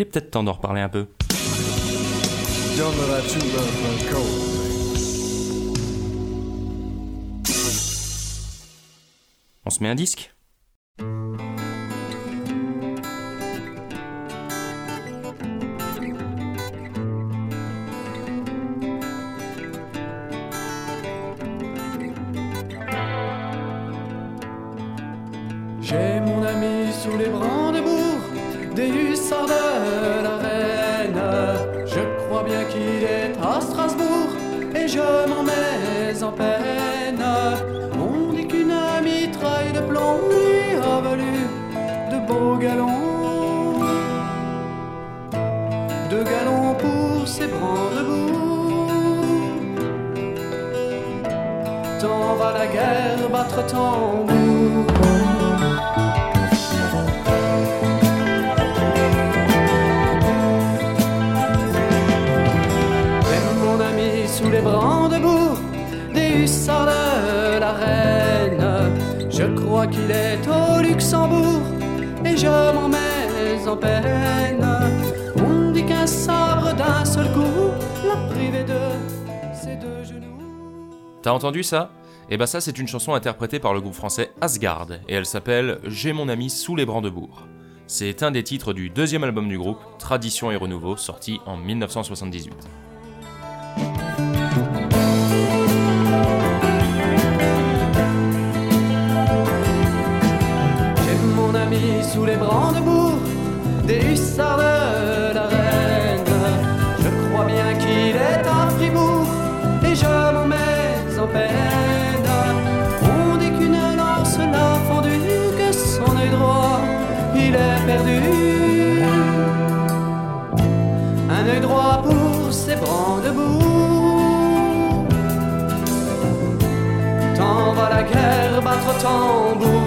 Il est peut-être temps d'en reparler un peu. On se met un disque J'ai mon ami sous les brandebourgs bien qu'il est à Strasbourg et je m'en mets en peine. On dit qu'une mitraille de plomb lui a valu de beaux galons. Deux galons pour ses brandebourgs. Tant va la guerre battre tambour. Je crois qu'il est au Luxembourg et je m'en mets en peine. On dit qu'un sabre d'un seul coup l'a privé de ses deux genoux. T'as entendu ça? Eh ben ça c'est une chanson interprétée par le groupe français Asgard et elle s'appelle J'ai mon ami sous les brandebourgs. C'est un des titres du deuxième album du groupe, Tradition et Renouveau, sorti en 1978. Sous les brandebourgs des hussards de la reine. Je crois bien qu'il est à Fribourg et je m'en mets en peine. On dit qu'une lance l'a fendu, que son œil droit il est perdu. Un œil droit pour ses brandebourgs. Tant va la guerre battre tambour.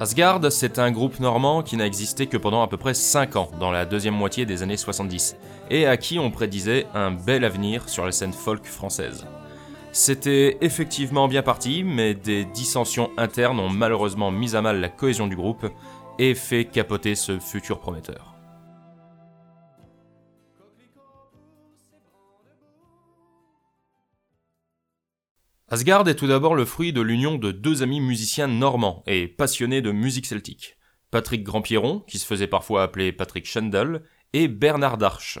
Asgard, c'est un groupe normand qui n'a existé que pendant à peu près 5 ans, dans la deuxième moitié des années 70, et à qui on prédisait un bel avenir sur la scène folk française. C'était effectivement bien parti, mais des dissensions internes ont malheureusement mis à mal la cohésion du groupe et fait capoter ce futur prometteur. Asgard est tout d'abord le fruit de l'union de deux amis musiciens normands et passionnés de musique celtique. Patrick Grandpierron, qui se faisait parfois appeler Patrick Schendel, et Bernard Darche.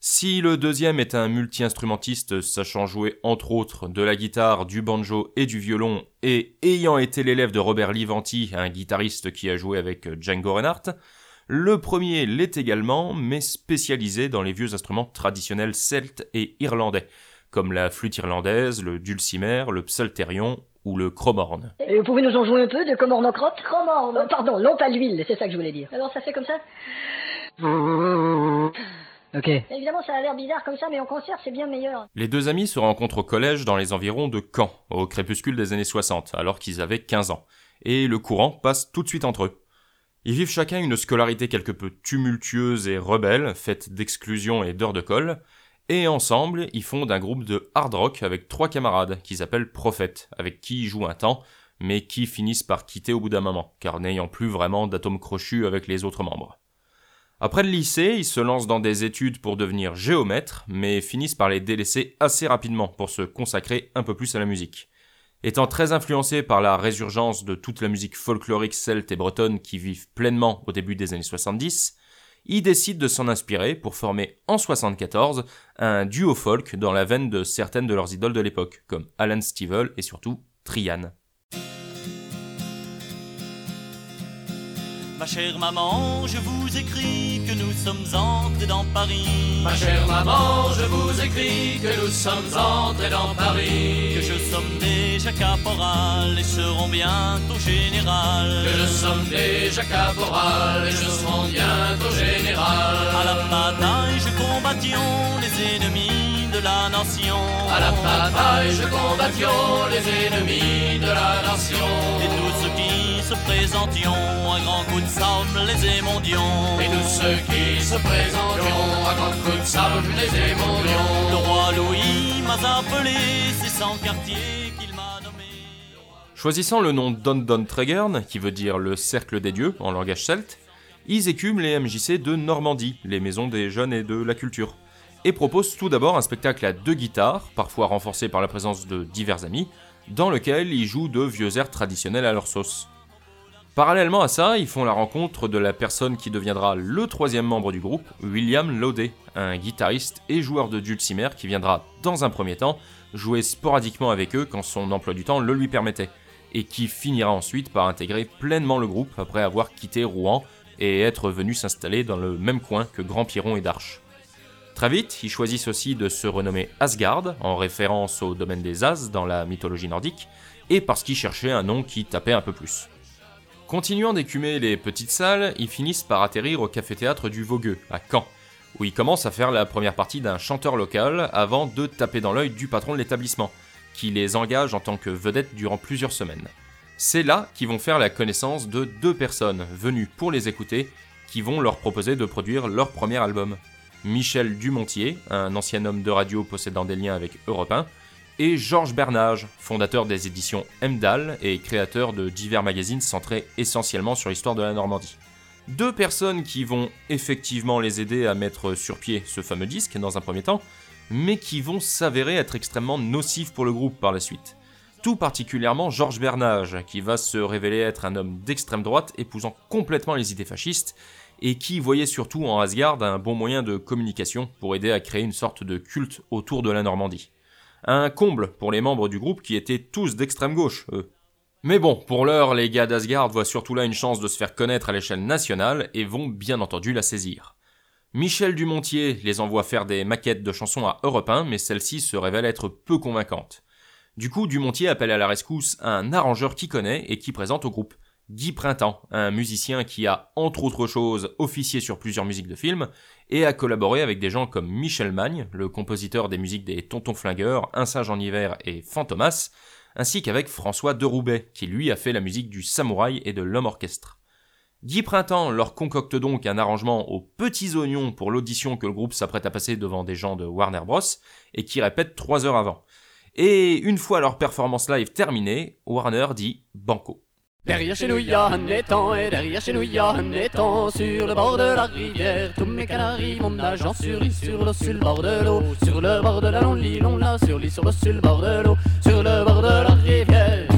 Si le deuxième est un multi-instrumentiste sachant jouer entre autres de la guitare, du banjo et du violon, et ayant été l'élève de Robert Livanti, un guitariste qui a joué avec Django Reinhardt, le premier l'est également, mais spécialisé dans les vieux instruments traditionnels celtes et irlandais, comme la flûte irlandaise, le dulcimer, le psalterion ou le cromorne. Et vous pouvez nous en jouer un peu de Comornocrotte Comorne Euh, Pardon, non pas l'huile, c'est ça que je voulais dire. Alors ça fait comme ça? Ok. Évidemment, ça a l'air bizarre comme ça, mais en concert, c'est bien meilleur. Les deux amis se rencontrent au collège dans les environs de Caen, au crépuscule des années 60, alors qu'ils avaient 15 ans. Et le courant passe tout de suite entre eux. Ils vivent chacun une scolarité quelque peu tumultueuse et rebelle, faite d'exclusion et d'heures de colle, et ensemble, ils fondent un groupe de hard rock avec trois camarades, qu'ils appellent Prophètes, avec qui ils jouent un temps, mais qui finissent par quitter au bout d'un moment, car n'ayant plus vraiment d'atomes crochus avec les autres membres. Après le lycée, ils se lancent dans des études pour devenir géomètres, mais finissent par les délaisser assez rapidement pour se consacrer un peu plus à la musique. Étant très influencés par la résurgence de toute la musique folklorique celte et bretonne qui vivent pleinement au début des années 70, ils décident de s'en inspirer pour former en 74 un duo folk dans la veine de certaines de leurs idoles de l'époque, comme Alan Stivell et surtout Trian. Ma chère maman, je vous écris que nous sommes entrés dans Paris. Ma chère maman, je vous écris que nous sommes entrés dans Paris. Que je sommes déjà caporal et serons bientôt général. Que nous sommes déjà caporal et je serai bientôt général. À la bataille, je combattions les ennemis de la nation. À la bataille, je combattions les ennemis de la nation. Et tous se présentions, un grand coup de sable les émondions. Et tous ceux qui se présentions, à grand coup de sable, les Le émondions. roi Louis m'a appelé, c'est sans quartier qu'il m'a nommé. Choisissant le nom Don Don Tregern, qui veut dire le cercle des dieux en langage celte, ils écument les MJC de Normandie, les maisons des jeunes et de la culture, et proposent tout d'abord un spectacle à deux guitares, parfois renforcé par la présence de divers amis, dans lequel ils jouent de vieux airs traditionnels à leur sauce. Parallèlement à ça, ils font la rencontre de la personne qui deviendra le troisième membre du groupe, William Laudet, un guitariste et joueur de dulcimer qui viendra, dans un premier temps, jouer sporadiquement avec eux quand son emploi du temps le lui permettait, et qui finira ensuite par intégrer pleinement le groupe après avoir quitté Rouen et être venu s'installer dans le même coin que Grand Piron et Darche. Très vite, ils choisissent aussi de se renommer Asgard, en référence au domaine des As dans la mythologie nordique, et parce qu'ils cherchaient un nom qui tapait un peu plus. Continuant d'écumer les petites salles, ils finissent par atterrir au café-théâtre du Vogueux, à Caen, où ils commencent à faire la première partie d'un chanteur local avant de taper dans l'œil du patron de l'établissement, qui les engage en tant que vedette durant plusieurs semaines. C'est là qu'ils vont faire la connaissance de deux personnes venues pour les écouter, qui vont leur proposer de produire leur premier album. Michel Dumontier, un ancien homme de radio possédant des liens avec Europe 1, et Georges Bernage, fondateur des éditions Emdal et créateur de divers magazines centrés essentiellement sur l'histoire de la Normandie. Deux personnes qui vont effectivement les aider à mettre sur pied ce fameux disque dans un premier temps, mais qui vont s'avérer être extrêmement nocifs pour le groupe par la suite. Tout particulièrement Georges Bernage, qui va se révéler être un homme d'extrême droite épousant complètement les idées fascistes, et qui voyait surtout en Asgard un bon moyen de communication pour aider à créer une sorte de culte autour de la Normandie. Un comble pour les membres du groupe qui étaient tous d'extrême gauche, eux. Mais bon, pour l'heure, les gars d'Asgard voient surtout là une chance de se faire connaître à l'échelle nationale et vont bien entendu la saisir. Michel Dumontier les envoie faire des maquettes de chansons à Europe 1, mais celles-ci se révèlent être peu convaincantes. Du coup, Dumontier appelle à la rescousse un arrangeur qui connaît et qui présente au groupe Guy Printemps, un musicien qui a, entre autres choses, officié sur plusieurs musiques de films, et a collaboré avec des gens comme Michel Magne, le compositeur des musiques des Tontons Flingueurs, Un singe en hiver et Fantomas, ainsi qu'avec François de Roubaix, qui lui a fait la musique du Samouraï et de l'Homme Orchestre. Guy Printemps leur concocte donc un arrangement aux petits oignons pour l'audition que le groupe s'apprête à passer devant des gens de Warner Bros. et qui répète trois heures avant. Et une fois leur performance live terminée, Warner dit Banco. Derrière chez nous, il y a un étang, et derrière chez nous, il y a un étang. Sur le bord de la rivière, tous mes canaris vont nageant sur l'île, sur l'eau, sur le bord de l'eau. Sur le bord de la longue l'île, on l'a sur sur l'eau, sur le bord de l'eau. Sur le bord de la rivière.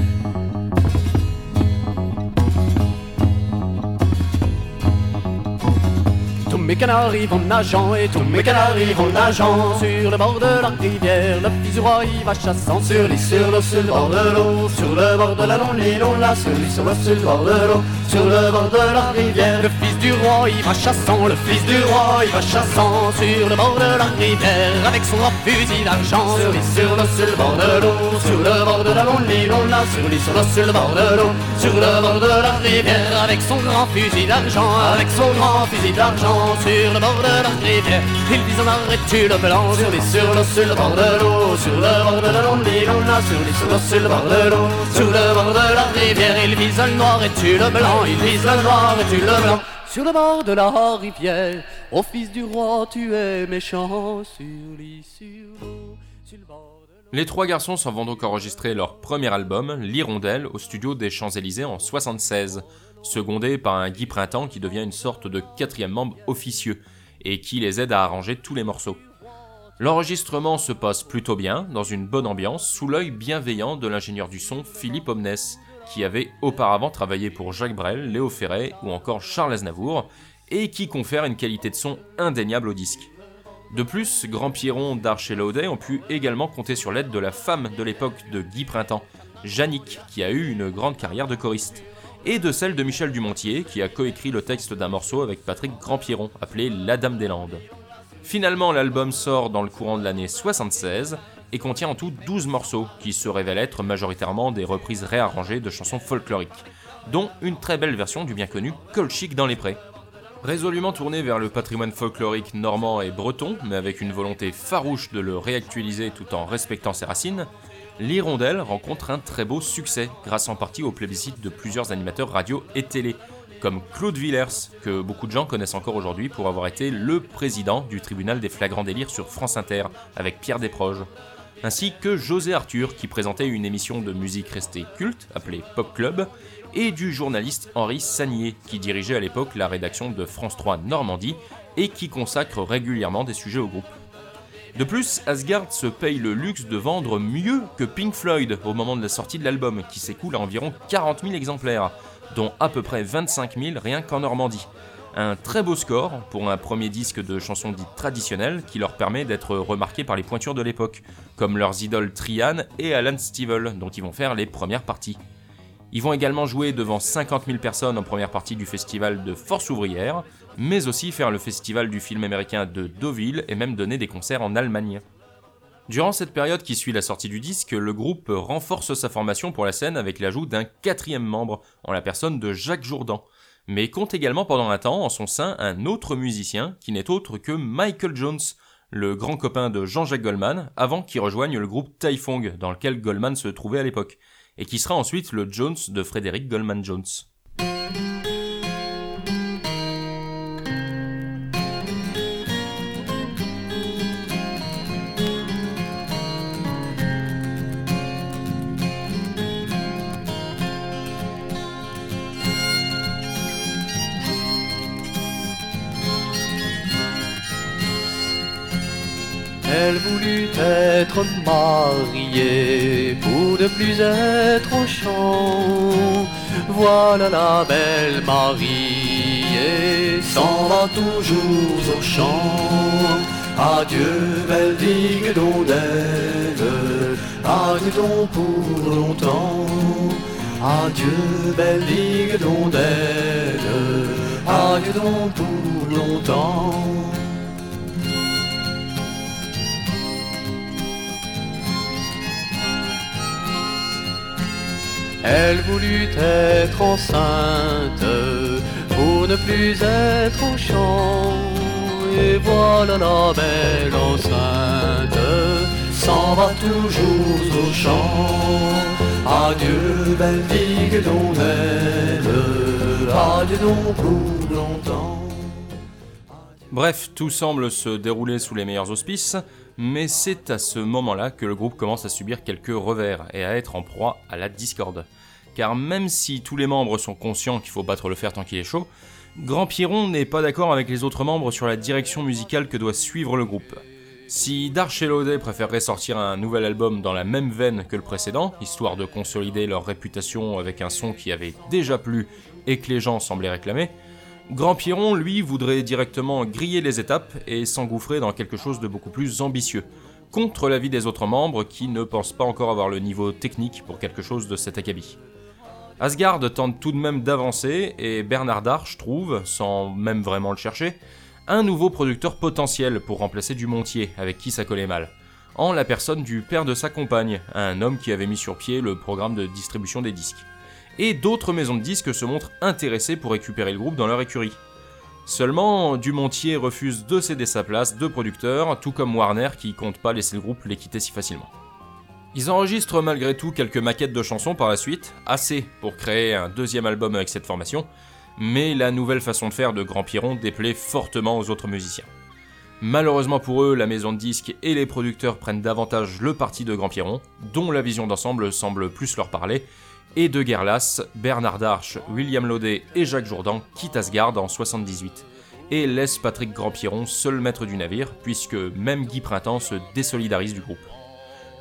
Mes canaris vont nageant et tous mes canaris vont nageant sur le bord de la rivière. Le fils du roi il va chassant sur l'île, sur l'eau, sur le bord de l'eau. Sur le bord de la longue l'île, on l'a sur l'île, sur l'eau, sur le bord de l'eau. Sur le bord de la rivière. Le fils du roi il va chassant, le fils du roi il va chassant sur le bord de la rivière avec son grand fusil d'argent. Sur l'île, sur l'eau, sur le bord de l'eau. Sur le bord de la longue l'île, on l'a sur l'île, sur l'eau, sur le bord de l'eau. Sur le bord de la rivière avec son grand fusil d'argent, avec son grand fusil d'argent sur le bord de la rivière. Il vise en arrêt le blanc sur les sur l'eau, sur le bord de l'eau. Sur le bord de longue l'île, a sur les sur l'eau, sur le bord de l'eau. Sur le bord de la rivière, il vise le noir et tue le blanc. Il vise le noir et tue le blanc. Sur le bord de la rivière, ô fils du roi, tu es méchant. Sur l'île, sur l'eau, le bord l'eau. Les trois garçons s'en vont donc enregistrer leur premier album, L'Hirondelle, au studio des Champs-Élysées en 76, secondé par un Guy Printemps qui devient une sorte de quatrième membre officieux et qui les aide à arranger tous les morceaux. L'enregistrement se passe plutôt bien, dans une bonne ambiance, sous l'œil bienveillant de l'ingénieur du son Philippe Omnes, qui avait auparavant travaillé pour Jacques Brel, Léo Ferré ou encore Charles Aznavour, et qui confère une qualité de son indéniable au disque. De plus, Grand Pierron, Darche et Laudet ont pu également compter sur l'aide de la femme de l'époque de Guy Printemps, Jannick, qui a eu une grande carrière de choriste, et de celle de Michel Dumontier, qui a coécrit le texte d'un morceau avec Patrick Grandpierron, appelé La Dame des Landes. Finalement, l'album sort dans le courant de l'année 76 et contient en tout 12 morceaux, qui se révèlent être majoritairement des reprises réarrangées de chansons folkloriques, dont une très belle version du bien connu Colchic dans les prés. Résolument tourné vers le patrimoine folklorique normand et breton, mais avec une volonté farouche de le réactualiser tout en respectant ses racines, l'Hirondelle rencontre un très beau succès, grâce en partie au plébiscite de plusieurs animateurs radio et télé, comme Claude Villers, que beaucoup de gens connaissent encore aujourd'hui pour avoir été le président du tribunal des flagrants délires sur France Inter, avec Pierre Desproges, ainsi que José Arthur, qui présentait une émission de musique restée culte, appelée Pop Club, et du journaliste Henri Sagnier, qui dirigeait à l'époque la rédaction de France 3 Normandie et qui consacre régulièrement des sujets au groupe. De plus, Asgard se paye le luxe de vendre mieux que Pink Floyd au moment de la sortie de l'album, qui s'écoule à environ 40 000 exemplaires, dont à peu près 25 000 rien qu'en Normandie. Un très beau score pour un premier disque de chansons dites traditionnelles qui leur permet d'être remarqués par les pointures de l'époque, comme leurs idoles Trian et Alan Stivell, dont ils vont faire les premières parties. Ils vont également jouer devant 50 000 personnes en première partie du festival de Force Ouvrière, mais aussi faire le festival du film américain de Deauville et même donner des concerts en Allemagne. Durant cette période qui suit la sortie du disque, le groupe renforce sa formation pour la scène avec l'ajout d'un quatrième membre, en la personne de Jacques Jourdan, mais compte également pendant un temps en son sein un autre musicien qui n'est autre que Michael Jones, le grand copain de Jean-Jacques Goldman, avant qu'il rejoigne le groupe Taifong dans lequel Goldman se trouvait à l'époque et qui sera ensuite le Jones de Frédéric Goldman Jones. Être mariée pour ne plus être au champ. Voilà la belle mariée s'en va toujours au champ. Adieu, belle digue d'ondelle, adieu donc pour longtemps. Adieu, belle digue d'ondelle, adieu donc pour longtemps. Elle voulut être enceinte pour ne plus être au champ. Et voilà la belle enceinte s'en va toujours au champ. Adieu, belle digue d'ondelle, adieu donc pour longtemps. Bref, tout semble se dérouler sous les meilleurs auspices, mais c'est à ce moment-là que le groupe commence à subir quelques revers et à être en proie à la discorde. Car même si tous les membres sont conscients qu'il faut battre le fer tant qu'il est chaud, Grand Piron n'est pas d'accord avec les autres membres sur la direction musicale que doit suivre le groupe. Si Darch et Laudet préféreraient sortir un nouvel album dans la même veine que le précédent, histoire de consolider leur réputation avec un son qui avait déjà plu et que les gens semblaient réclamer, Grand Piron, lui, voudrait directement griller les étapes et s'engouffrer dans quelque chose de beaucoup plus ambitieux, contre l'avis des autres membres qui ne pensent pas encore avoir le niveau technique pour quelque chose de cet acabit. Asgard tente tout de même d'avancer et Bernard Darche trouve, sans même vraiment le chercher, un nouveau producteur potentiel pour remplacer Dumontier, avec qui ça collait mal, en la personne du père de sa compagne, un homme qui avait mis sur pied le programme de distribution des disques et d'autres maisons de disques se montrent intéressées pour récupérer le groupe dans leur écurie. Seulement, Dumontier refuse de céder sa place de producteur, tout comme Warner qui compte pas laisser le groupe les quitter si facilement. Ils enregistrent malgré tout quelques maquettes de chansons par la suite, assez pour créer un deuxième album avec cette formation, mais la nouvelle façon de faire de Grand Piron déplaît fortement aux autres musiciens. Malheureusement pour eux, la maison de disques et les producteurs prennent davantage le parti de Grand Piron, dont la vision d'ensemble semble plus leur parler, et de Guerlas, Bernard Darche, William Laudet et Jacques Jourdan quittent Asgard en 78 et laissent Patrick Grandpiron seul maître du navire, puisque même Guy Printemps se désolidarise du groupe.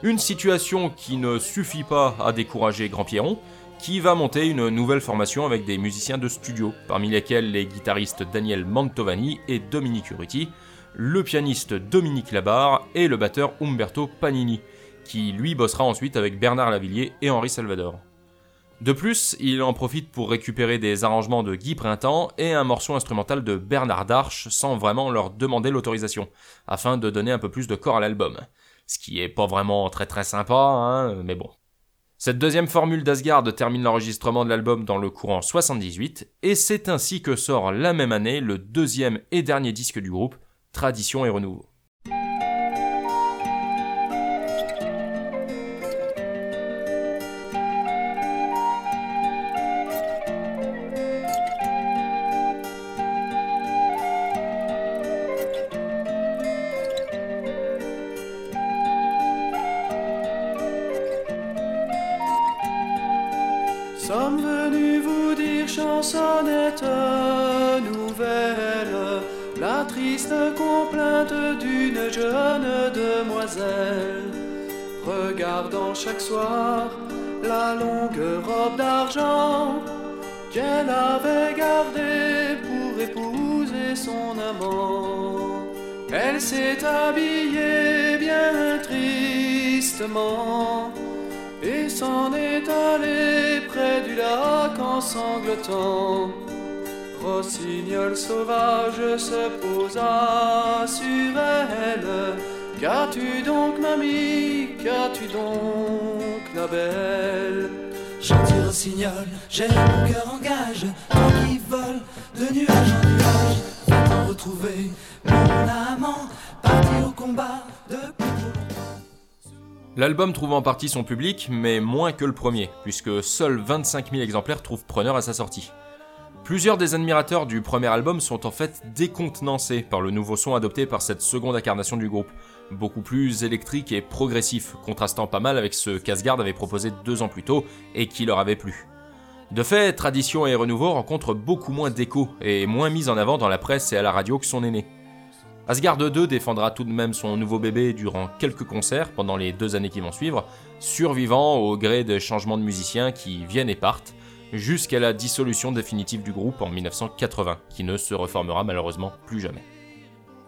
Une situation qui ne suffit pas à décourager Grandpierron, qui va monter une nouvelle formation avec des musiciens de studio, parmi lesquels les guitaristes Daniel Mantovani et Dominique Urruti, le pianiste Dominique Labarre et le batteur Umberto Panini, qui lui bossera ensuite avec Bernard Lavillier et Henri Salvador. De plus, il en profite pour récupérer des arrangements de Guy Printemps et un morceau instrumental de Bernard Darche sans vraiment leur demander l'autorisation, afin de donner un peu plus de corps à l'album. Ce qui est pas vraiment très très sympa, hein, mais bon. Cette deuxième formule d'Asgard termine l'enregistrement de l'album dans le courant 78, et c'est ainsi que sort la même année le deuxième et dernier disque du groupe, Tradition et Renouveau. S'est habillée bien tristement et s'en est allée près du lac en sanglotant. Rossignol sauvage se posa sur elle. Qu'as-tu donc, mamie? Qu'as-tu donc, la belle? Gentil rossignol, j'ai mon cœur en gage, toi qui vole de nuage en nuage, va t'en retrouver, L'album trouve en partie son public, mais moins que le premier, puisque seuls 25 000 exemplaires trouvent preneur à sa sortie. Plusieurs des admirateurs du premier album sont en fait décontenancés par le nouveau son adopté par cette seconde incarnation du groupe, beaucoup plus électrique et progressif, contrastant pas mal avec ce qu'Asgard avait proposé deux ans plus tôt et qui leur avait plu. De fait, Tradition et Renouveau rencontrent beaucoup moins d'écho et moins mis en avant dans la presse et à la radio que son aîné. Asgard 2 défendra tout de même son nouveau bébé durant quelques concerts pendant les deux années qui vont suivre, survivant au gré des changements de musiciens qui viennent et partent, jusqu'à la dissolution définitive du groupe en 1980, qui ne se reformera malheureusement plus jamais.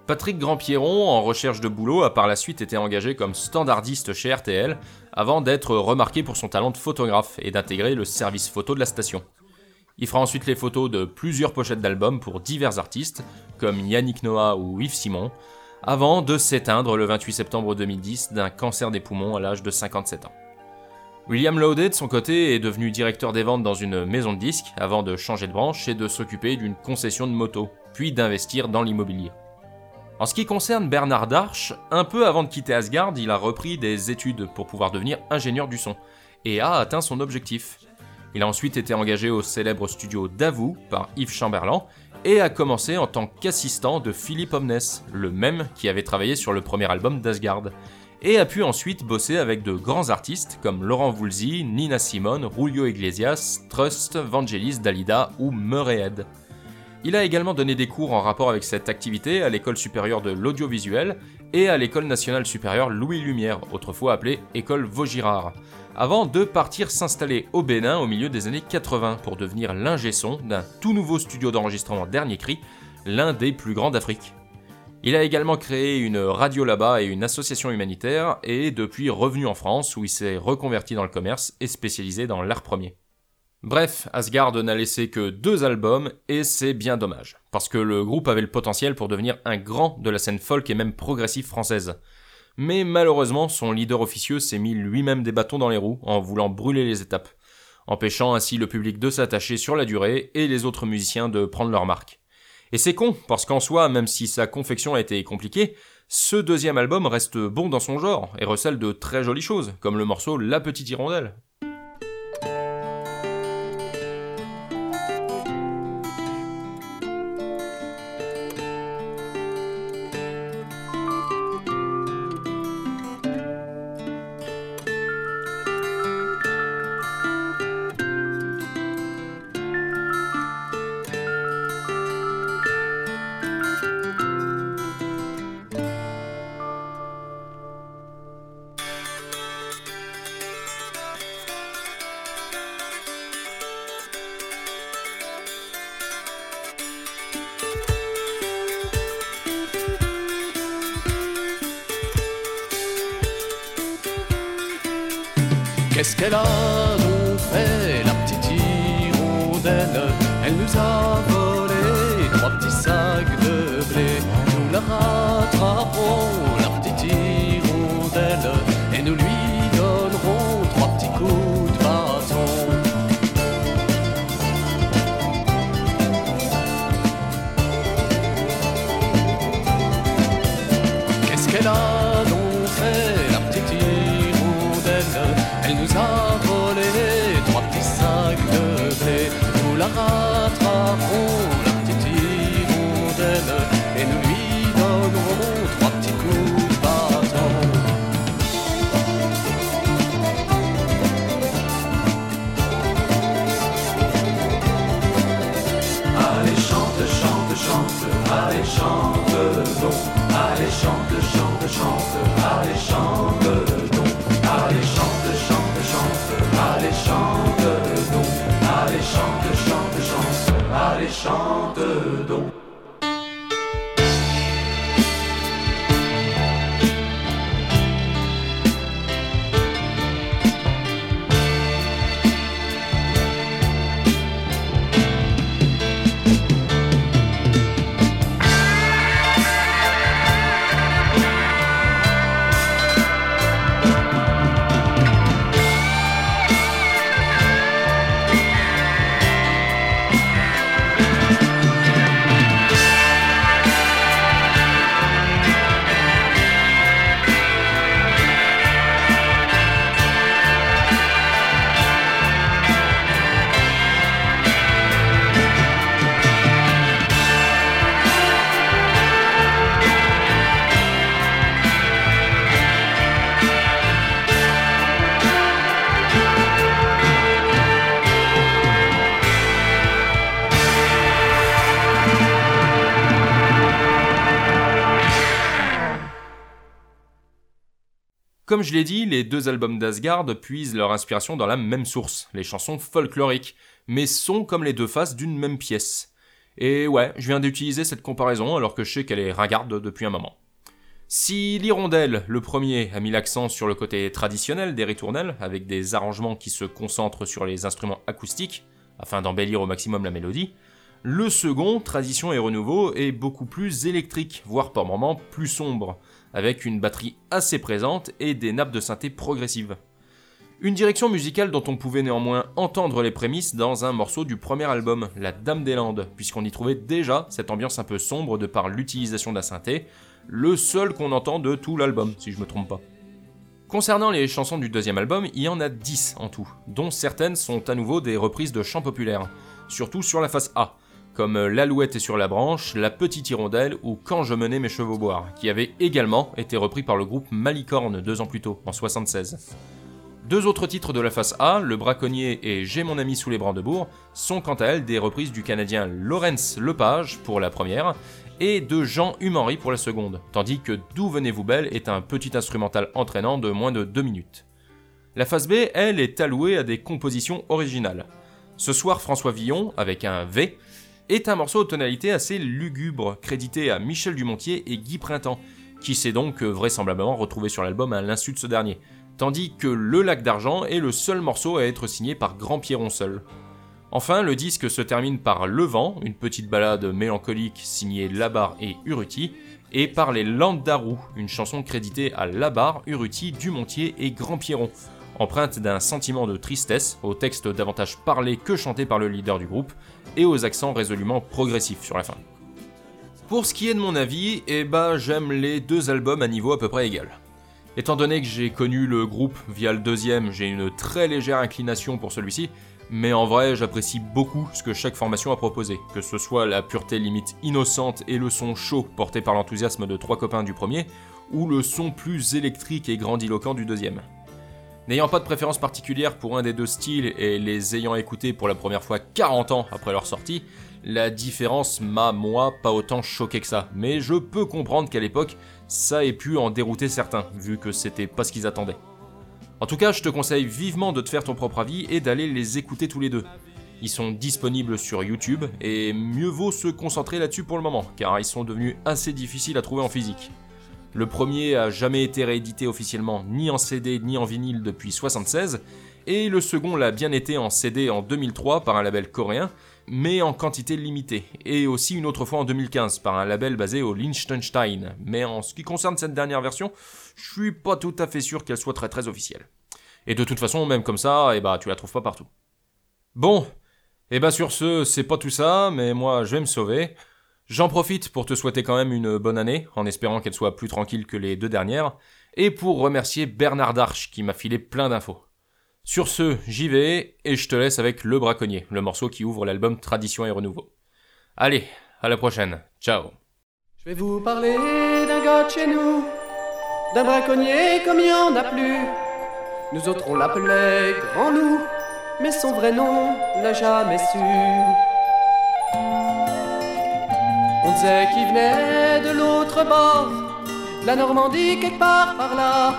Patrick Grandpierron, en recherche de boulot, a par la suite été engagé comme standardiste chez RTL, avant d'être remarqué pour son talent de photographe et d'intégrer le service photo de la station. Il fera ensuite les photos de plusieurs pochettes d'albums pour divers artistes, comme Yannick Noah ou Yves Simon, avant de s'éteindre le 28 septembre 2010 d'un cancer des poumons à l'âge de 57 ans. William Laudet, de son côté, est devenu directeur des ventes dans une maison de disques avant de changer de branche et de s'occuper d'une concession de moto, puis d'investir dans l'immobilier. En ce qui concerne Bernard Darche, un peu avant de quitter Asgard, il a repris des études pour pouvoir devenir ingénieur du son, et a atteint son objectif. Il a ensuite été engagé au célèbre studio Davout par Yves Chamberlain, et a commencé en tant qu'assistant de Philippe Omnes, le même qui avait travaillé sur le premier album d'Asgard, et a pu ensuite bosser avec de grands artistes comme Laurent Voulzy, Nina Simone, Julio Iglesias, Trust, Vangelis, Dalida ou Murrayhead. Il a également donné des cours en rapport avec cette activité à l'école supérieure de l'audiovisuel et à l'école nationale supérieure Louis Lumière, autrefois appelée école Vaugirard, avant de partir s'installer au Bénin au milieu des années 80 pour devenir l'ingé son d'un tout nouveau studio d'enregistrement Dernier Cri, l'un des plus grands d'Afrique. Il a également créé une radio là-bas et une association humanitaire, et est depuis revenu en France où il s'est reconverti dans le commerce et spécialisé dans l'art premier. Bref, Asgard n'a laissé que deux albums, et c'est bien dommage, parce que le groupe avait le potentiel pour devenir un grand de la scène folk et même progressive française. Mais malheureusement, son leader officieux s'est mis lui-même des bâtons dans les roues en voulant brûler les étapes, empêchant ainsi le public de s'attacher sur la durée et les autres musiciens de prendre leur marque. Et c'est con, parce qu'en soi, même si sa confection a été compliquée, ce deuxième album reste bon dans son genre et recèle de très jolies choses, comme le morceau La Petite Hirondelle. kes keda Comme je l'ai dit, les deux albums d'Asgard puisent leur inspiration dans la même source, les chansons folkloriques, mais sont comme les deux faces d'une même pièce. Et ouais, je viens d'utiliser cette comparaison alors que je sais qu'elle est ringarde depuis un moment. Si l'hirondelle, le premier, a mis l'accent sur le côté traditionnel des ritournelles, avec des arrangements qui se concentrent sur les instruments acoustiques, afin d'embellir au maximum la mélodie, le second, Tradition et Renouveau, est beaucoup plus électrique, voire par moments plus sombre, avec une batterie assez présente et des nappes de synthé progressives. Une direction musicale dont on pouvait néanmoins entendre les prémices dans un morceau du premier album, La Dame des Landes, puisqu'on y trouvait déjà cette ambiance un peu sombre de par l'utilisation d'un synthé, le seul qu'on entend de tout l'album, si je me trompe pas. Concernant les chansons du deuxième album, il y en a 10 en tout, dont certaines sont à nouveau des reprises de chants populaires, surtout sur la face A, comme L'alouette est sur la branche, La petite hirondelle ou Quand je menais mes chevaux boire, qui avaient également été repris par le groupe Malicorne deux ans plus tôt, en 76. Deux autres titres de la face A, Le braconnier et J'ai mon ami sous les brandebourgs, sont quant à elles des reprises du Canadien Lawrence Lepage pour la première, et de Jean Humenry pour la seconde, tandis que D'où venez-vous belle est un petit instrumental entraînant de moins de deux minutes. La face B, elle, est allouée à des compositions originales. Ce soir, François Villon, avec un V, est un morceau aux tonalités assez lugubre, crédité à Michel Dumontier et Guy Printemps, qui s'est donc euh, vraisemblablement retrouvé sur l'album à l'insu de ce dernier, tandis que Le Lac d'Argent est le seul morceau à être signé par Grand Pierron seul. Enfin, le disque se termine par Le Vent, une petite balade mélancolique signée Labar et Uruti, et par les Landes d'Arou, une chanson créditée à Labar, Uruti, Dumontier et Grand Pierron, empreinte d'un sentiment de tristesse, au texte davantage parlé que chanté par le leader du groupe, et aux accents résolument progressifs sur la fin. Pour ce qui est de mon avis, eh bah j'aime les deux albums à niveau à peu près égal. Étant donné que j'ai connu le groupe via le deuxième, j'ai une très légère inclination pour celui-ci, mais en vrai j'apprécie beaucoup ce que chaque formation a proposé, que ce soit la pureté limite innocente et le son chaud porté par l'enthousiasme de trois copains du premier, ou le son plus électrique et grandiloquent du deuxième. N'ayant pas de préférence particulière pour un des deux styles et les ayant écoutés pour la première fois 40 ans après leur sortie, la différence m'a, moi, pas autant choqué que ça. Mais je peux comprendre qu'à l'époque, ça ait pu en dérouter certains, vu que c'était pas ce qu'ils attendaient. En tout cas, je te conseille vivement de te faire ton propre avis et d'aller les écouter tous les deux. Ils sont disponibles sur YouTube et mieux vaut se concentrer là-dessus pour le moment, car ils sont devenus assez difficiles à trouver en physique. Le premier a jamais été réédité officiellement ni en CD ni en vinyle depuis 76, et le second l'a bien été en CD en 2003 par un label coréen, mais en quantité limitée, et aussi une autre fois en 2015 par un label basé au Liechtenstein. Mais en ce qui concerne cette dernière version, je suis pas tout à fait sûr qu'elle soit très très officielle. Et de toute façon, même comme ça, eh bah tu la trouves pas partout. Bon, et bah sur ce, c'est pas tout ça, mais moi je vais me sauver. J'en profite pour te souhaiter quand même une bonne année, en espérant qu'elle soit plus tranquille que les deux dernières, et pour remercier Bernard Darche qui m'a filé plein d'infos. Sur ce, j'y vais, et je te laisse avec Le Braconnier, le morceau qui ouvre l'album Tradition et Renouveau. Allez, à la prochaine, ciao Je vais vous parler d'un gars chez nous, d'un braconnier comme il n'y en a plus. Nous autres on l'appelait Grand Loup, mais son vrai nom l'a jamais su. Disait qu'il venait de l'autre bord, la Normandie quelque part par là.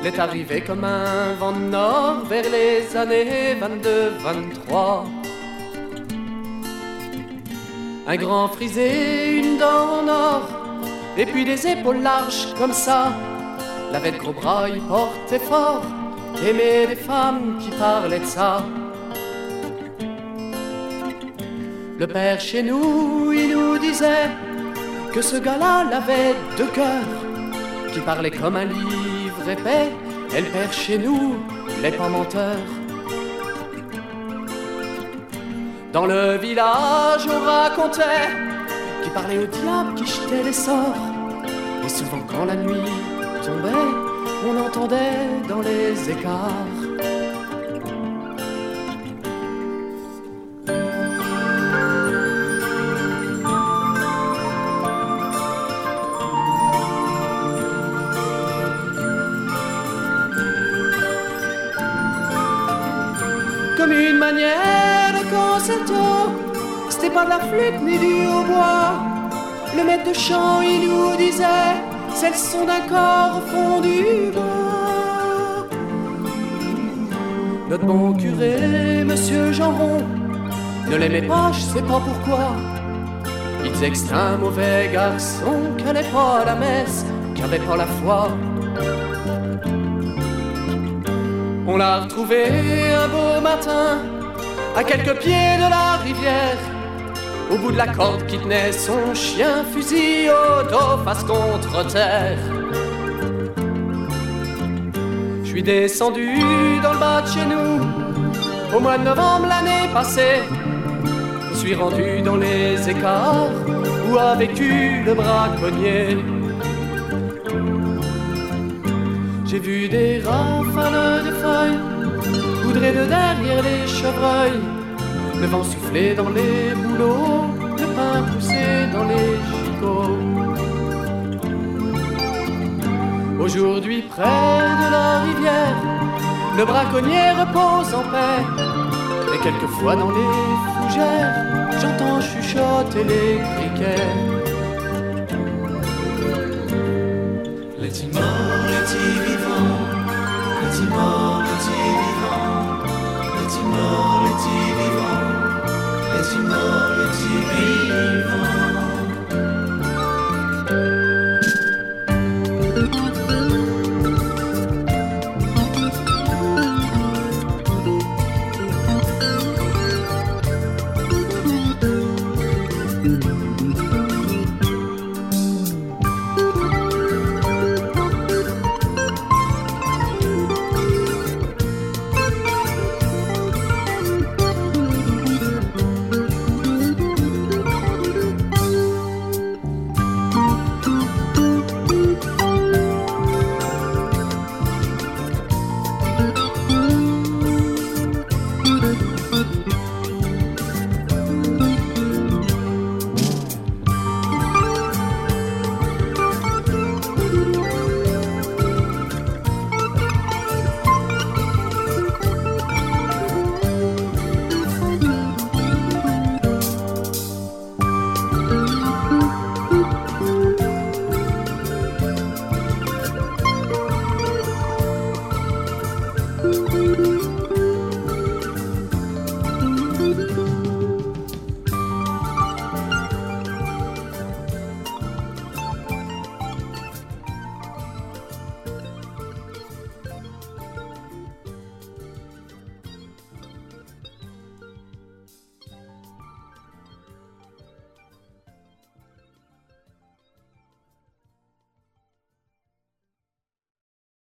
Il est arrivé comme un vent de nord vers les années 22-23. Un grand frisé, une dent en or, et puis des épaules larges comme ça. Avait de gros bras, il portait fort, aimait les femmes qui parlaient de ça. Le père chez nous, il nous disait que ce gars-là l'avait de cœur, qui parlait comme un livre épais, et le père chez nous, il est pas menteur. Dans le village, on racontait qu'il parlait au diable qui jetait les sorts. Et souvent, quand la nuit tombait, on entendait dans les écarts. De la flûte ni du hautbois. Le maître de chant, il nous disait, c'est le son d'un corps fond du bois. Notre bon curé, monsieur Jeanron, ne l'aimait pas, je sais pas pourquoi. Il disait que un mauvais garçon, qui allait pas la messe, qui avait pas la foi. On l'a retrouvé un beau matin, à quelques pieds de la rivière, au bout de la corde qui tenait son chien, fusil au dos, face contre terre. Je suis descendu dans le bas de chez nous, au mois de novembre l'année passée. Je suis rendu dans les écarts où a vécu le braconnier. J'ai vu des rafales de feuilles poudrées de derrière les chevreuils, le vent souffler dans les bouleaux, le pain pousser dans les chicots. Aujourd'hui, près de la rivière, le braconnier repose en paix. Et quelquefois dans les fougères, j'entends chuchoter les criquets. Les petits